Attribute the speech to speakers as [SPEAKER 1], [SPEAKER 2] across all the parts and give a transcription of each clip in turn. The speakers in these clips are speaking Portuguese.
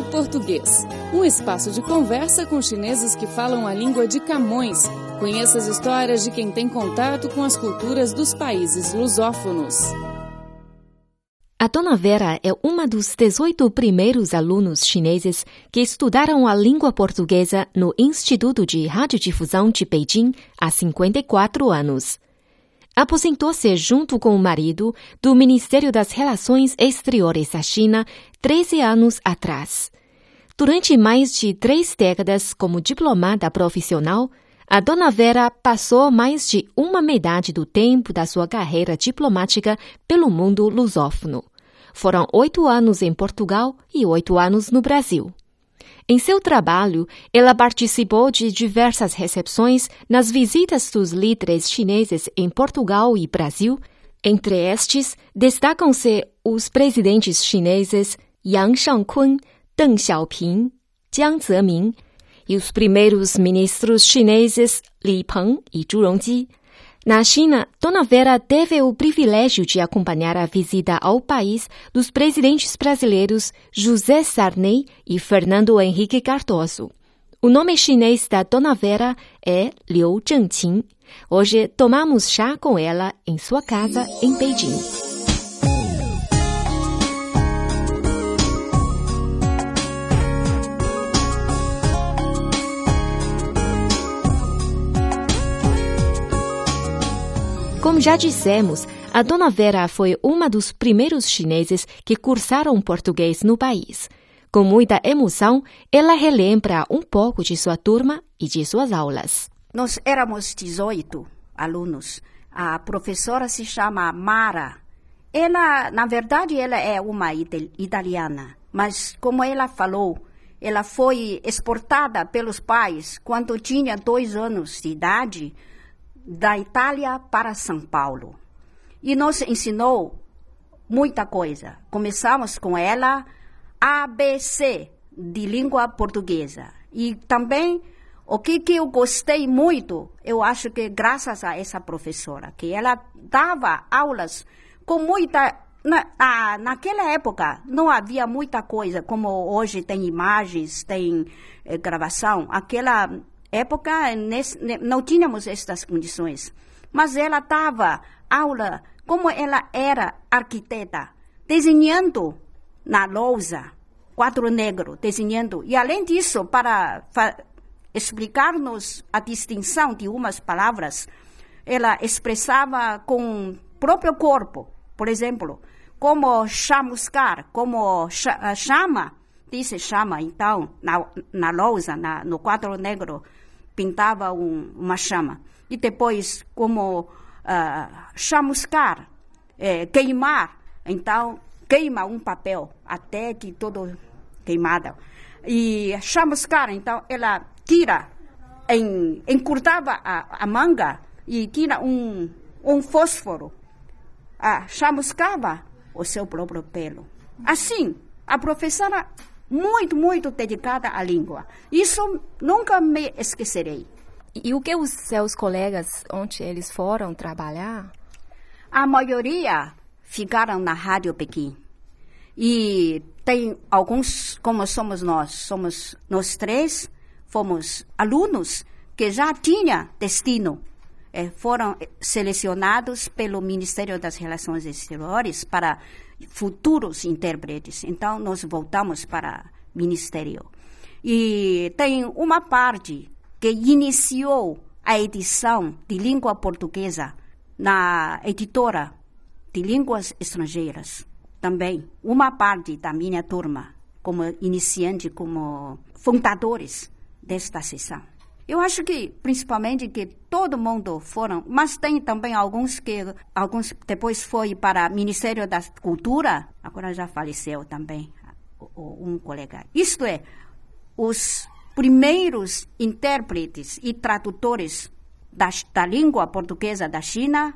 [SPEAKER 1] Português, um espaço de conversa com chineses que falam a língua de Camões. Conheça as histórias de quem tem contato com as culturas dos países lusófonos.
[SPEAKER 2] A Dona Vera é uma dos 18 primeiros alunos chineses que estudaram a língua portuguesa no Instituto de Radiodifusão de Beijing há 54 anos. Aposentou-se junto com o marido do Ministério das Relações Exteriores da China 13 anos atrás. Durante mais de três décadas como diplomata profissional, a Dona Vera passou mais de uma metade do tempo da sua carreira diplomática pelo mundo lusófono. Foram oito anos em Portugal e oito anos no Brasil. Em seu trabalho, ela participou de diversas recepções nas visitas dos líderes chineses em Portugal e Brasil. Entre estes, destacam-se os presidentes chineses Yang Shangkun, Deng Xiaoping, Jiang Zemin e os primeiros ministros chineses Li Peng e Zhu Rongji. Na China, Dona Vera teve o privilégio de acompanhar a visita ao país dos presidentes brasileiros José Sarney e Fernando Henrique Cardoso. O nome chinês da Dona Vera é Liu Zhengqin. Hoje tomamos chá com ela em sua casa em Beijing. Como já dissemos, a Dona Vera foi uma dos primeiros chineses que cursaram português no país. Com muita emoção, ela relembra um pouco de sua turma e de suas aulas.
[SPEAKER 3] Nós éramos 18 alunos. A professora se chama Mara. Ela, na verdade, ela é uma italiana, mas como ela falou, ela foi exportada pelos pais quando tinha dois anos de idade da Itália para São Paulo. E nos ensinou muita coisa. Começamos com ela ABC de língua portuguesa. E também o que, que eu gostei muito, eu acho que graças a essa professora, que ela dava aulas com muita. Na, naquela época não havia muita coisa, como hoje tem imagens, tem eh, gravação. Aquela época nesse, não tínhamos estas condições. Mas ela dava aula, como ela era arquiteta, desenhando na lousa, quadro negro, desenhando. E além disso, para explicar-nos a distinção de umas palavras, ela expressava com o próprio corpo. Por exemplo, como chamuscar, como chama, disse chama, então, na, na lousa, na, no quadro negro, pintava um, uma chama. E depois, como uh, chamuscar, é, queimar, então queima um papel até que todo queimado. E chamuscar, então ela tira, em, encurtava a, a manga e tira um, um fósforo. Ah, chamuscava o seu próprio pelo. Assim, a professora muito, muito dedicada à língua. Isso nunca me esquecerei.
[SPEAKER 2] E o que os seus colegas, onde eles foram trabalhar?
[SPEAKER 3] A maioria ficaram na Rádio Pequim. E tem alguns, como somos nós, somos nós três, fomos alunos que já tinha destino. É, foram selecionados pelo Ministério das Relações Exteriores para futuros intérpretes. Então, nós voltamos para o Ministério. E tem uma parte que iniciou a edição de língua portuguesa na editora de línguas estrangeiras. Também uma parte da minha turma, como iniciante, como fundadores desta sessão. Eu acho que, principalmente, que todo mundo foram, mas tem também alguns que, alguns depois foi para o Ministério da Cultura, agora já faleceu também um colega. Isto é, os primeiros intérpretes e tradutores da, da língua portuguesa da China,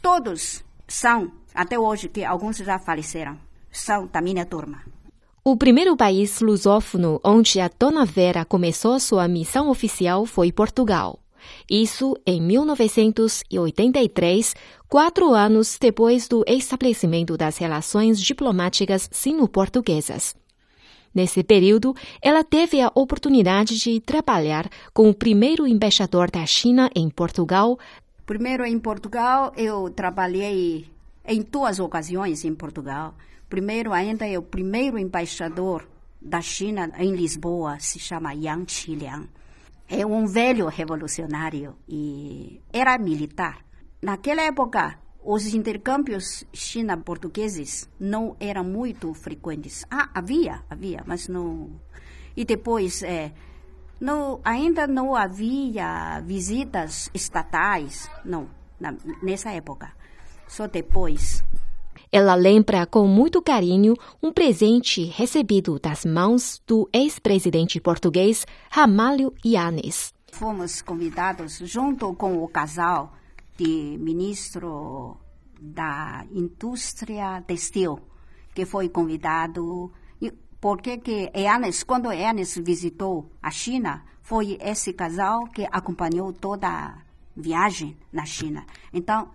[SPEAKER 3] todos são, até hoje, que alguns já faleceram, são da minha turma.
[SPEAKER 2] O primeiro país lusófono onde a Dona Vera começou sua missão oficial foi Portugal. Isso em 1983, quatro anos depois do estabelecimento das relações diplomáticas sino-portuguesas. Nesse período, ela teve a oportunidade de trabalhar com o primeiro embaixador da China em Portugal.
[SPEAKER 3] Primeiro em Portugal, eu trabalhei em duas ocasiões em Portugal. Primeiro, ainda é o primeiro embaixador da China em Lisboa, se chama Yang Qiliang. É um velho revolucionário e era militar. Naquela época, os intercâmbios China-portugueses não eram muito frequentes. Ah, havia, havia, mas não. E depois, é, não, ainda não havia visitas estatais, não, na, nessa época. Só depois.
[SPEAKER 2] Ela lembra com muito carinho um presente recebido das mãos do ex-presidente português Ramalho Yanes.
[SPEAKER 3] Fomos convidados junto com o casal de ministro da indústria textil, que foi convidado. Porque que Yanes, quando Yanes visitou a China, foi esse casal que acompanhou toda a viagem na China. Então,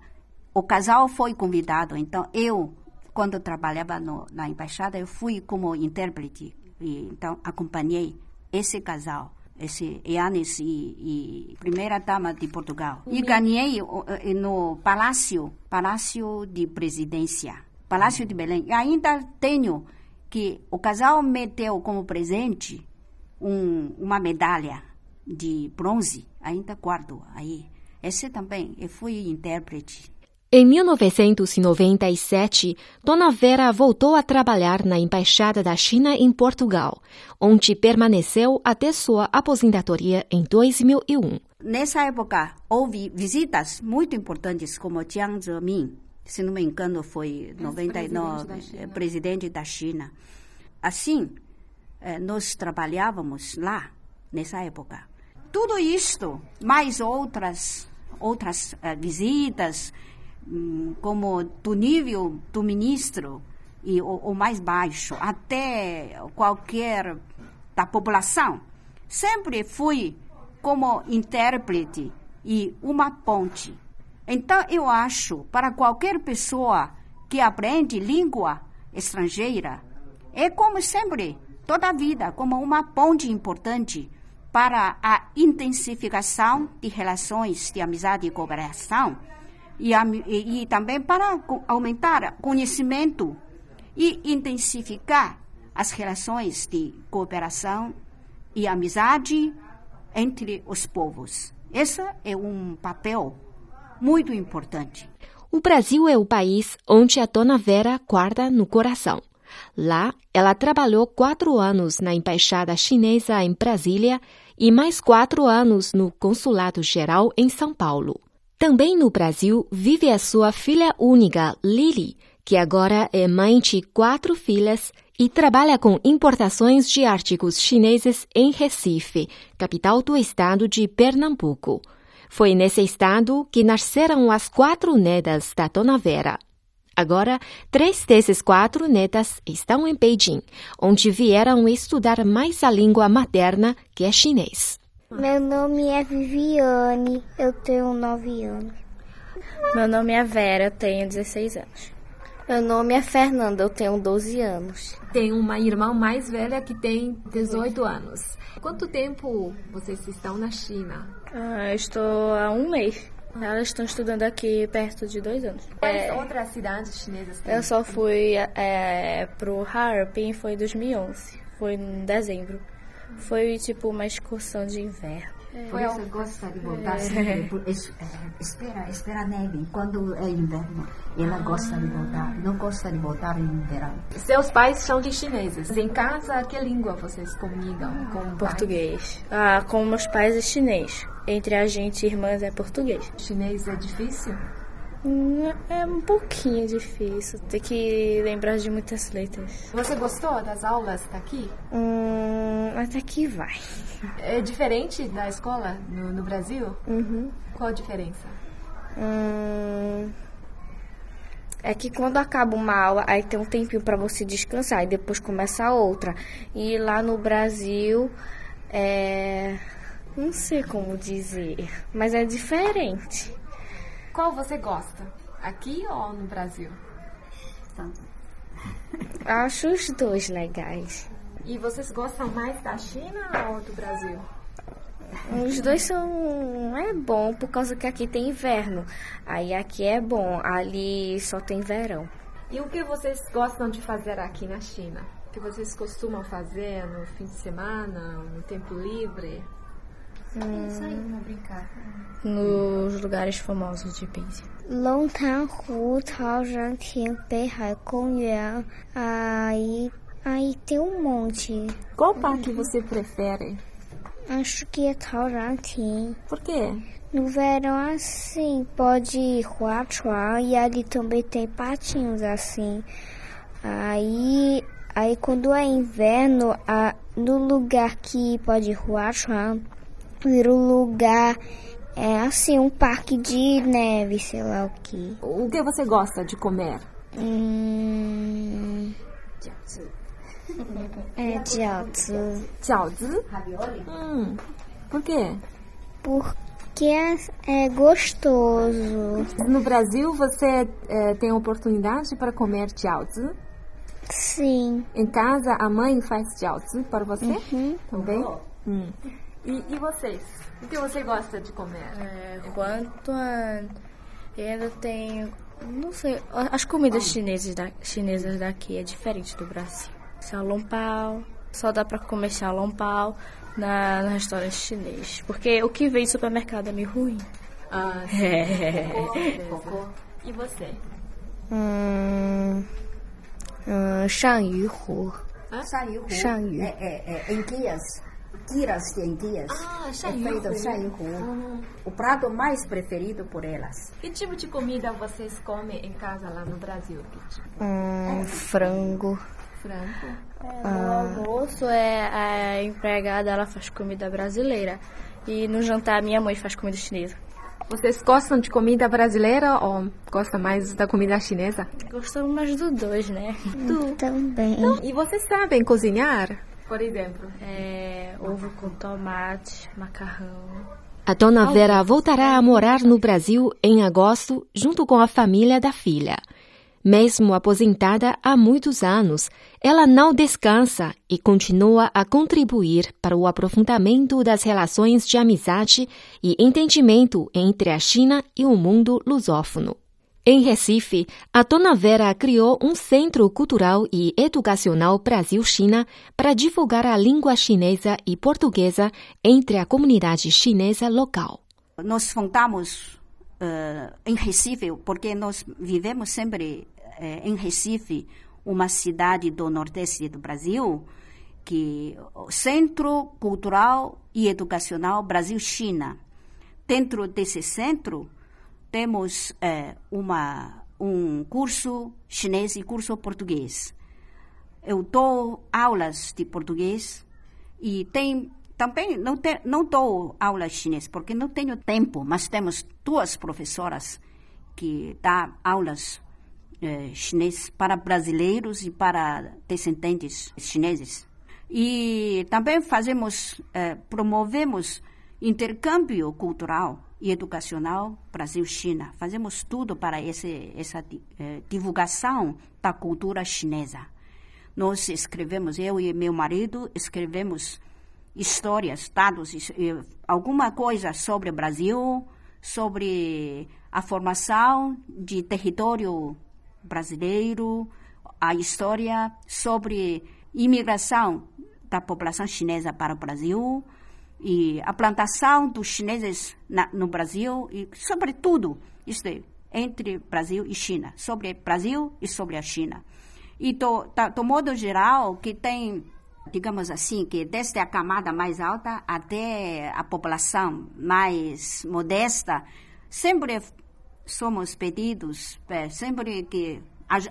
[SPEAKER 3] o casal foi convidado, então eu, quando trabalhava no, na embaixada, eu fui como intérprete, e, então acompanhei esse casal, esse Yanis e, e primeira dama de Portugal. E ganhei eh, no Palácio, Palácio de Presidência, Palácio de Belém. E ainda tenho que o casal me deu como presente um, uma medalha de bronze, ainda guardo aí. Esse também, eu fui intérprete
[SPEAKER 2] em 1997, Dona Vera voltou a trabalhar na Embaixada da China em Portugal, onde permaneceu até sua aposentadoria em 2001.
[SPEAKER 3] Nessa época, houve visitas muito importantes, como Jiang Zemin, se não me engano, foi 99, presidente da, presidente da China. Assim, eh, nós trabalhávamos lá, nessa época. Tudo isto, mais outras, outras uh, visitas, como do nível do ministro e o, o mais baixo até qualquer da população, sempre fui como intérprete e uma ponte. Então eu acho para qualquer pessoa que aprende língua estrangeira é como sempre toda a vida como uma ponte importante para a intensificação de relações de amizade e cooperação e, e, e também para aumentar conhecimento e intensificar as relações de cooperação e amizade entre os povos. Esse é um papel muito importante.
[SPEAKER 2] O Brasil é o país onde a dona Vera guarda no coração. Lá, ela trabalhou quatro anos na embaixada chinesa em Brasília e mais quatro anos no consulado geral em São Paulo. Também no Brasil vive a sua filha única, Lily, que agora é mãe de quatro filhas e trabalha com importações de artigos chineses em Recife, capital do estado de Pernambuco. Foi nesse estado que nasceram as quatro netas da Dona Vera. Agora, três desses quatro netas estão em Beijing, onde vieram estudar mais a língua materna, que é chinês.
[SPEAKER 4] Meu nome é Viviane, eu tenho 9 anos.
[SPEAKER 5] Meu nome é Vera, eu tenho 16 anos.
[SPEAKER 6] Meu nome é Fernanda, eu tenho 12 anos.
[SPEAKER 7] Tenho uma irmã mais velha que tem 18 anos. Quanto tempo vocês estão na China?
[SPEAKER 5] Ah, estou há um mês. Elas estão estudando aqui perto de dois anos.
[SPEAKER 7] Quais é, outras cidades chinesas
[SPEAKER 5] tem? Eu só fui é, pro Harbin, foi em 2011. Foi em dezembro. Foi tipo uma excursão de inverno.
[SPEAKER 3] É. Por isso gosta de voltar é. sempre. Por, es, é, espera, espera neve. Quando é inverno, ela gosta de voltar. Não gosta de voltar em verão.
[SPEAKER 7] Seus pais são de chineses. Em casa, que língua vocês comunicam? Com
[SPEAKER 5] português. Ah, com meus pais é chinês. Entre a gente e irmãs é português.
[SPEAKER 7] Chinês é difícil?
[SPEAKER 5] É um pouquinho difícil, tem que lembrar de muitas letras.
[SPEAKER 7] Você gostou das aulas daqui?
[SPEAKER 5] Hum, até que vai.
[SPEAKER 7] É diferente da escola no, no Brasil?
[SPEAKER 5] Uhum.
[SPEAKER 7] Qual a diferença?
[SPEAKER 5] Hum, é que quando acaba uma aula, aí tem um tempinho para você descansar e depois começa a outra. E lá no Brasil, é... não sei como dizer, mas é diferente.
[SPEAKER 7] Qual você gosta? Aqui ou no Brasil?
[SPEAKER 5] Acho os dois legais.
[SPEAKER 7] E vocês gostam mais da China ou do Brasil?
[SPEAKER 5] Os dois são. É bom, por causa que aqui tem inverno. Aí aqui é bom, ali só tem verão.
[SPEAKER 7] E o que vocês gostam de fazer aqui na China? O que vocês costumam fazer no fim de semana, no tempo livre?
[SPEAKER 5] Hum, brincar. Nos lugares famosos de Beijing.
[SPEAKER 4] 龙潭湖、陶然亭、北海公园，aí aí tem um monte.
[SPEAKER 7] Qual parque você prefere?
[SPEAKER 4] Acho que é Taurantim.
[SPEAKER 7] Por quê?
[SPEAKER 4] No verão, assim, pode Huachuan e ali também tem patinhos assim. Aí, aí quando é inverno, a, no lugar que pode Huachuan, vira um lugar, é assim, um parque de neve, sei lá o que.
[SPEAKER 7] O que você gosta de comer?
[SPEAKER 4] Hum... É jiaozi.
[SPEAKER 7] Jiaozi? Hum, por quê?
[SPEAKER 4] Porque é, é gostoso.
[SPEAKER 7] No Brasil, você é, tem oportunidade para comer jiaozi?
[SPEAKER 4] Sim.
[SPEAKER 7] Em casa, a mãe faz jiaozi para você?
[SPEAKER 4] Uhum.
[SPEAKER 7] Também? Hum. E, e vocês? O que você gosta de comer?
[SPEAKER 5] É, quanto a... ainda tem... Não sei, as comidas chinesas, da, chinesas daqui é diferente do Brasil. Xiaolongbao, só dá pra comer xiaolongbao na, no restaurante chinês. Porque o que vem do supermercado é meio ruim.
[SPEAKER 7] Ah, sim.
[SPEAKER 5] É.
[SPEAKER 7] Cocô. E você?
[SPEAKER 5] Hum, hum, Shangyu-hu.
[SPEAKER 3] Shangyu.
[SPEAKER 5] Shangyu.
[SPEAKER 3] É, é, é, em guias. Tiras guias.
[SPEAKER 7] Ah,
[SPEAKER 3] É feito Shangyu. O prato mais preferido por elas.
[SPEAKER 7] Que tipo de comida vocês comem em casa lá no Brasil? Que tipo?
[SPEAKER 5] Hum, frango.
[SPEAKER 7] Frango?
[SPEAKER 5] No almoço é a empregada, ela faz comida brasileira. E no jantar minha mãe faz comida chinesa.
[SPEAKER 7] Vocês gostam de comida brasileira ou gostam mais da comida chinesa?
[SPEAKER 5] Gostamos mais dos dois, né?
[SPEAKER 4] Também.
[SPEAKER 7] E vocês sabem cozinhar? Por exemplo?
[SPEAKER 5] É, ovo com tomate, macarrão.
[SPEAKER 2] A dona Vera voltará a morar no Brasil em agosto junto com a família da filha. Mesmo aposentada há muitos anos, ela não descansa e continua a contribuir para o aprofundamento das relações de amizade e entendimento entre a China e o mundo lusófono. Em Recife, a Dona Vera criou um centro cultural e educacional Brasil-China para divulgar a língua chinesa e portuguesa entre a comunidade chinesa local.
[SPEAKER 3] Nós fundamos eh, em Recife, porque nós vivemos sempre eh, em Recife, uma cidade do nordeste do Brasil, que o Centro Cultural e Educacional Brasil-China. Dentro desse centro, temos eh, uma, um curso chinês e curso português. Eu dou aulas de português e tem também não, te, não dou aula chinês porque não tenho tempo, mas temos duas professoras que dão aulas eh, chinês para brasileiros e para descendentes chineses. E também fazemos, eh, promovemos intercâmbio cultural e educacional Brasil-China. Fazemos tudo para esse, essa eh, divulgação da cultura chinesa. Nós escrevemos, eu e meu marido escrevemos histórias, dados, alguma coisa sobre o Brasil, sobre a formação de território brasileiro, a história sobre imigração da população chinesa para o Brasil e a plantação dos chineses na, no Brasil e sobre tudo isto é, entre Brasil e China, sobre Brasil e sobre a China. E do, do, do modo geral que tem digamos assim, que desde a camada mais alta até a população mais modesta, sempre somos pedidos, é, sempre que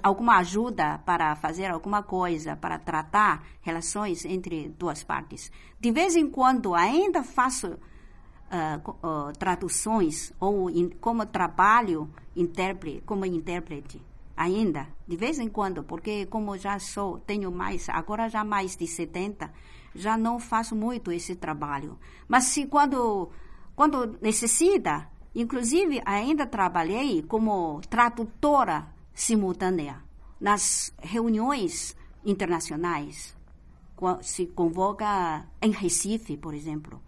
[SPEAKER 3] alguma ajuda para fazer alguma coisa, para tratar relações entre duas partes. De vez em quando ainda faço uh, uh, traduções ou in, como trabalho intérprete, como intérprete ainda, de vez em quando, porque como já sou, tenho mais, agora já mais de 70, já não faço muito esse trabalho. Mas se quando, quando necessita, inclusive ainda trabalhei como tradutora simultânea nas reuniões internacionais. se convoca em Recife, por exemplo,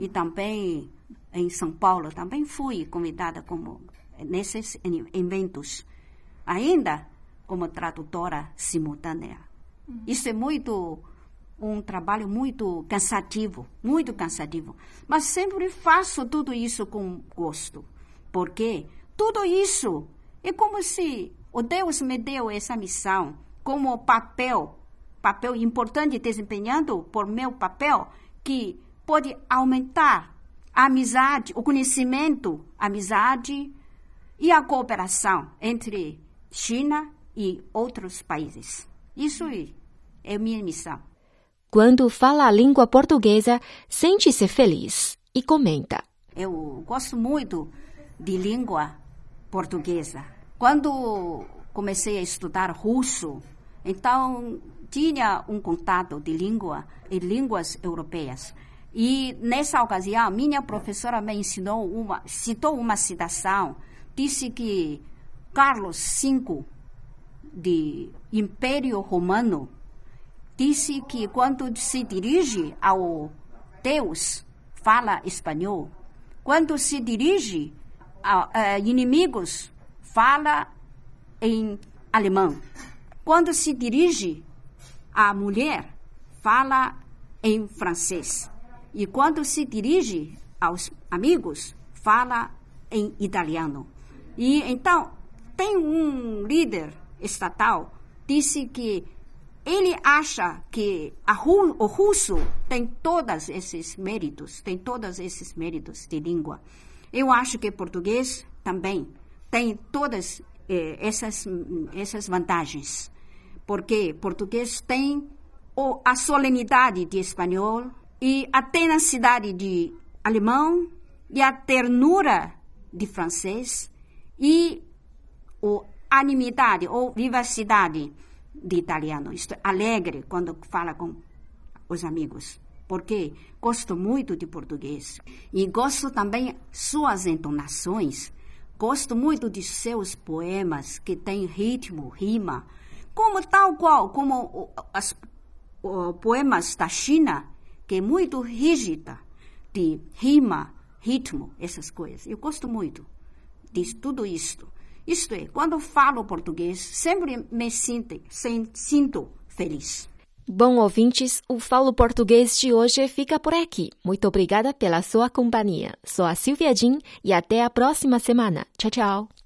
[SPEAKER 3] e também em São Paulo, também fui convidada como nesses eventos, ainda como tradutora simultânea. Uhum. Isso é muito um trabalho muito cansativo, muito cansativo, mas sempre faço tudo isso com gosto, porque tudo isso é como se o Deus me deu essa missão como papel, papel importante desempenhando por meu papel, que pode aumentar a amizade, o conhecimento, a amizade e a cooperação entre China e outros países. Isso é minha missão.
[SPEAKER 2] Quando fala a língua portuguesa, sente-se feliz e comenta.
[SPEAKER 3] Eu gosto muito de língua portuguesa. Quando comecei a estudar russo, então tinha um contato de língua e línguas europeias. E nessa ocasião, minha professora me ensinou uma, citou uma citação, disse que Carlos V de Império Romano disse que quando se dirige ao Deus, fala espanhol. Quando se dirige a, a inimigos, fala em alemão. Quando se dirige à mulher, fala em francês. E quando se dirige aos amigos, fala em italiano. E então, tem um líder estatal disse que ele acha que Ru, o russo tem todos esses méritos, tem todos esses méritos de língua. Eu acho que português também tem todas eh, essas, essas vantagens, porque português tem o, a solenidade de espanhol, e a tenacidade de alemão e a ternura de francês e a animidade ou vivacidade de italiano. Estou alegre quando fala com os amigos, porque gosto muito de português e gosto também suas entonações. Gosto muito de seus poemas que têm ritmo, rima, como tal qual como os poemas da China que é muito rígida de rima, ritmo, essas coisas. Eu gosto muito de tudo isto. Isto é, quando falo português, sempre me sinto, sinto feliz.
[SPEAKER 2] Bom, ouvintes, o Falo Português de hoje fica por aqui. Muito obrigada pela sua companhia. Sou a Silvia Jin e até a próxima semana. Tchau, tchau.